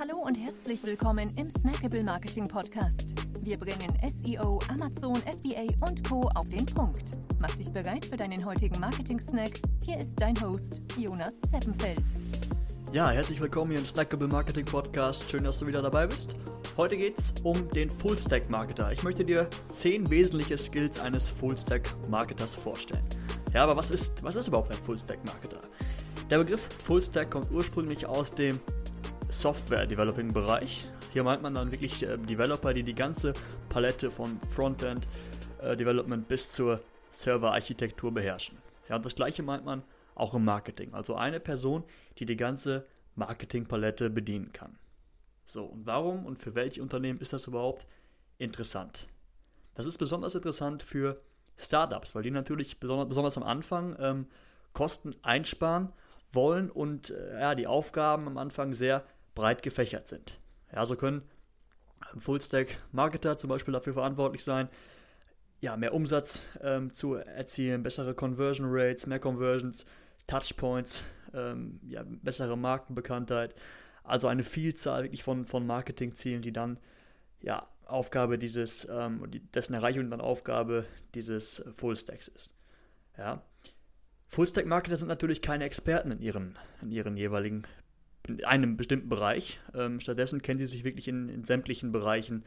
Hallo und herzlich willkommen im Snackable Marketing Podcast. Wir bringen SEO, Amazon, FBA und Co. auf den Punkt. Mach dich bereit für deinen heutigen Marketing-Snack. Hier ist dein Host, Jonas Zeppenfeld. Ja, herzlich willkommen hier im Snackable Marketing Podcast. Schön, dass du wieder dabei bist. Heute geht es um den Full-Stack Marketer. Ich möchte dir 10 wesentliche Skills eines Full-Stack Marketers vorstellen. Ja, aber was ist, was ist überhaupt ein Full-Stack Marketer? Der Begriff Full-Stack kommt ursprünglich aus dem Software-Developing-Bereich. Hier meint man dann wirklich äh, Developer, die die ganze Palette von Frontend-Development äh, bis zur Server-Architektur beherrschen. Ja, und das gleiche meint man auch im Marketing. Also eine Person, die die ganze Marketing-Palette bedienen kann. So, und warum und für welche Unternehmen ist das überhaupt interessant? Das ist besonders interessant für Startups, weil die natürlich besonders, besonders am Anfang ähm, Kosten einsparen wollen und äh, ja, die Aufgaben am Anfang sehr breit gefächert sind. Ja, so können Fullstack-Marketer zum Beispiel dafür verantwortlich sein, ja, mehr Umsatz ähm, zu erzielen, bessere Conversion Rates, mehr Conversions, Touchpoints, ähm, ja, bessere Markenbekanntheit. Also eine Vielzahl wirklich von, von Marketingzielen, die dann ja, Aufgabe dieses, ähm, dessen Erreichung dann Aufgabe dieses Fullstacks ist. Ja. Fullstack-Marketer sind natürlich keine Experten in ihren, in ihren jeweiligen in einem bestimmten Bereich. Ähm, stattdessen kennen sie sich wirklich in, in, sämtlichen Bereichen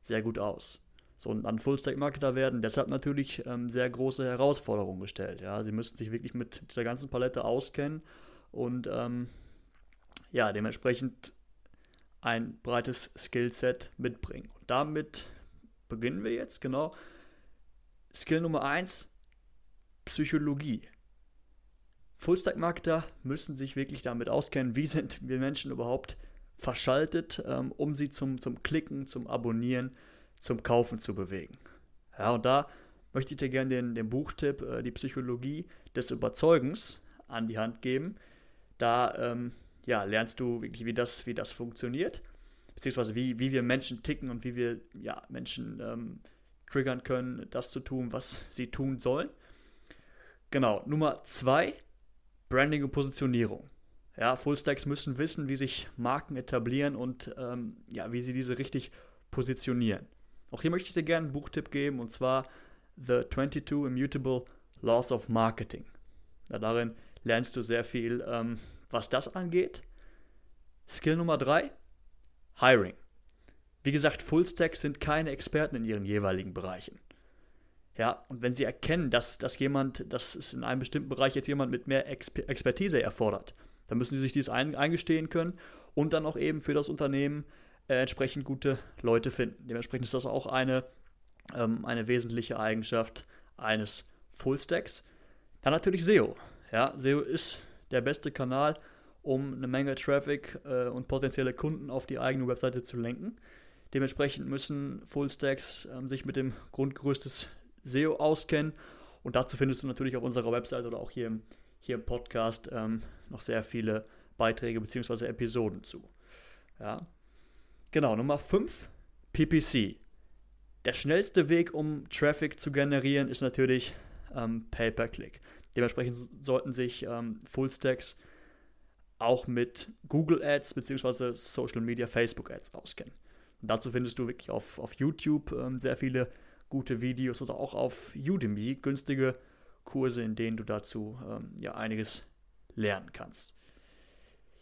sehr gut aus. So, und an Full-Stack-Marketer werden deshalb natürlich ähm, sehr große Herausforderungen gestellt. Ja? Sie müssen sich wirklich mit dieser ganzen Palette auskennen und ähm, ja, dementsprechend ein breites Skillset mitbringen. Und damit beginnen wir jetzt, genau. Skill Nummer 1, Psychologie. Fullstack-Marketer müssen sich wirklich damit auskennen, wie sind wir Menschen überhaupt verschaltet, ähm, um sie zum, zum Klicken, zum Abonnieren, zum Kaufen zu bewegen. Ja, und da möchte ich dir gerne den, den Buchtipp äh, Die Psychologie des Überzeugens an die Hand geben. Da ähm, ja, lernst du wirklich, wie das, wie das funktioniert, beziehungsweise wie, wie wir Menschen ticken und wie wir ja, Menschen ähm, triggern können, das zu tun, was sie tun sollen. Genau, Nummer zwei, Branding und Positionierung. Ja, Fullstacks müssen wissen, wie sich Marken etablieren und ähm, ja, wie sie diese richtig positionieren. Auch hier möchte ich dir gerne einen Buchtipp geben und zwar The 22 Immutable Laws of Marketing. Ja, darin lernst du sehr viel, ähm, was das angeht. Skill Nummer 3, Hiring. Wie gesagt, Fullstacks sind keine Experten in ihren jeweiligen Bereichen. Ja, und wenn sie erkennen, dass, dass jemand, dass es in einem bestimmten Bereich jetzt jemand mit mehr Exper Expertise erfordert, dann müssen sie sich dies ein, eingestehen können und dann auch eben für das Unternehmen äh, entsprechend gute Leute finden. Dementsprechend ist das auch eine, ähm, eine wesentliche Eigenschaft eines Fullstacks. Dann natürlich SEO. Ja, SEO ist der beste Kanal, um eine Menge Traffic äh, und potenzielle Kunden auf die eigene Webseite zu lenken. Dementsprechend müssen Fullstacks ähm, sich mit dem Grundgerüst des SEO auskennen. Und dazu findest du natürlich auf unserer Website oder auch hier im, hier im Podcast ähm, noch sehr viele Beiträge bzw. Episoden zu. Ja. Genau, Nummer 5, PPC. Der schnellste Weg, um Traffic zu generieren, ist natürlich ähm, Pay-per-Click. Dementsprechend sollten sich ähm, Fullstacks auch mit Google Ads bzw. Social Media Facebook Ads auskennen. Und dazu findest du wirklich auf, auf YouTube ähm, sehr viele gute Videos oder auch auf Udemy günstige Kurse, in denen du dazu ähm, ja einiges lernen kannst.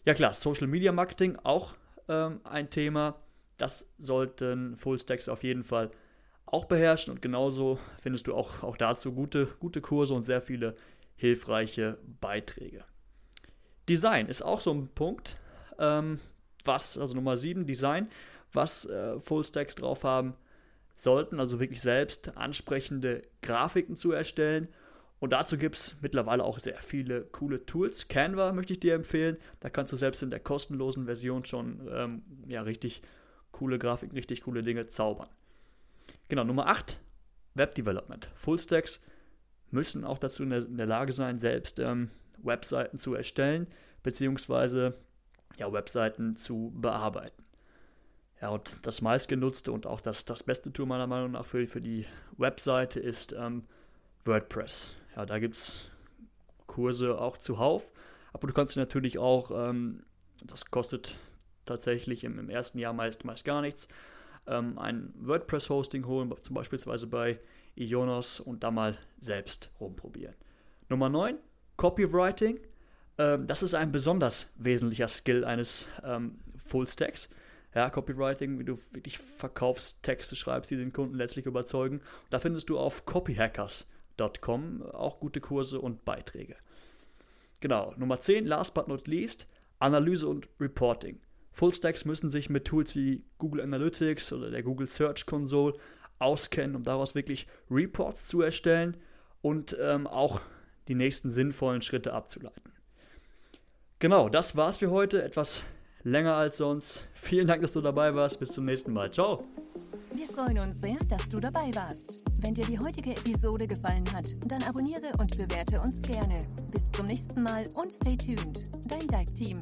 Ja klar, Social Media Marketing auch ähm, ein Thema. Das sollten Fullstacks auf jeden Fall auch beherrschen und genauso findest du auch, auch dazu gute, gute Kurse und sehr viele hilfreiche Beiträge. Design ist auch so ein Punkt, ähm, was, also Nummer 7, Design, was äh, Fullstacks drauf haben sollten, also wirklich selbst ansprechende Grafiken zu erstellen. Und dazu gibt es mittlerweile auch sehr viele coole Tools. Canva möchte ich dir empfehlen. Da kannst du selbst in der kostenlosen Version schon ähm, ja, richtig coole Grafiken, richtig coole Dinge zaubern. Genau, Nummer 8, Web Development. Fullstacks müssen auch dazu in der, in der Lage sein, selbst ähm, Webseiten zu erstellen, beziehungsweise ja, Webseiten zu bearbeiten. Ja, und das meistgenutzte und auch das, das beste Tool meiner Meinung nach für, für die Webseite ist ähm, WordPress. Ja, da gibt es Kurse auch zuhauf, aber du kannst natürlich auch, ähm, das kostet tatsächlich im, im ersten Jahr meist, meist gar nichts. Ähm, ein WordPress-Hosting holen, zum Beispiel bei Ionos und da mal selbst rumprobieren. Nummer 9, Copywriting. Ähm, das ist ein besonders wesentlicher Skill eines ähm, Full-Stacks. Ja, Copywriting, wie du wirklich Verkaufstexte schreibst, die den Kunden letztlich überzeugen. Da findest du auf copyhackers.com auch gute Kurse und Beiträge. Genau, Nummer 10, last but not least, Analyse und Reporting. Fullstacks müssen sich mit Tools wie Google Analytics oder der Google Search Console auskennen, um daraus wirklich Reports zu erstellen und ähm, auch die nächsten sinnvollen Schritte abzuleiten. Genau, das war's für heute. Etwas länger als sonst. Vielen Dank, dass du dabei warst. Bis zum nächsten Mal. Ciao. Wir freuen uns sehr, dass du dabei warst. Wenn dir die heutige Episode gefallen hat, dann abonniere und bewerte uns gerne. Bis zum nächsten Mal und stay tuned. Dein Dive Team.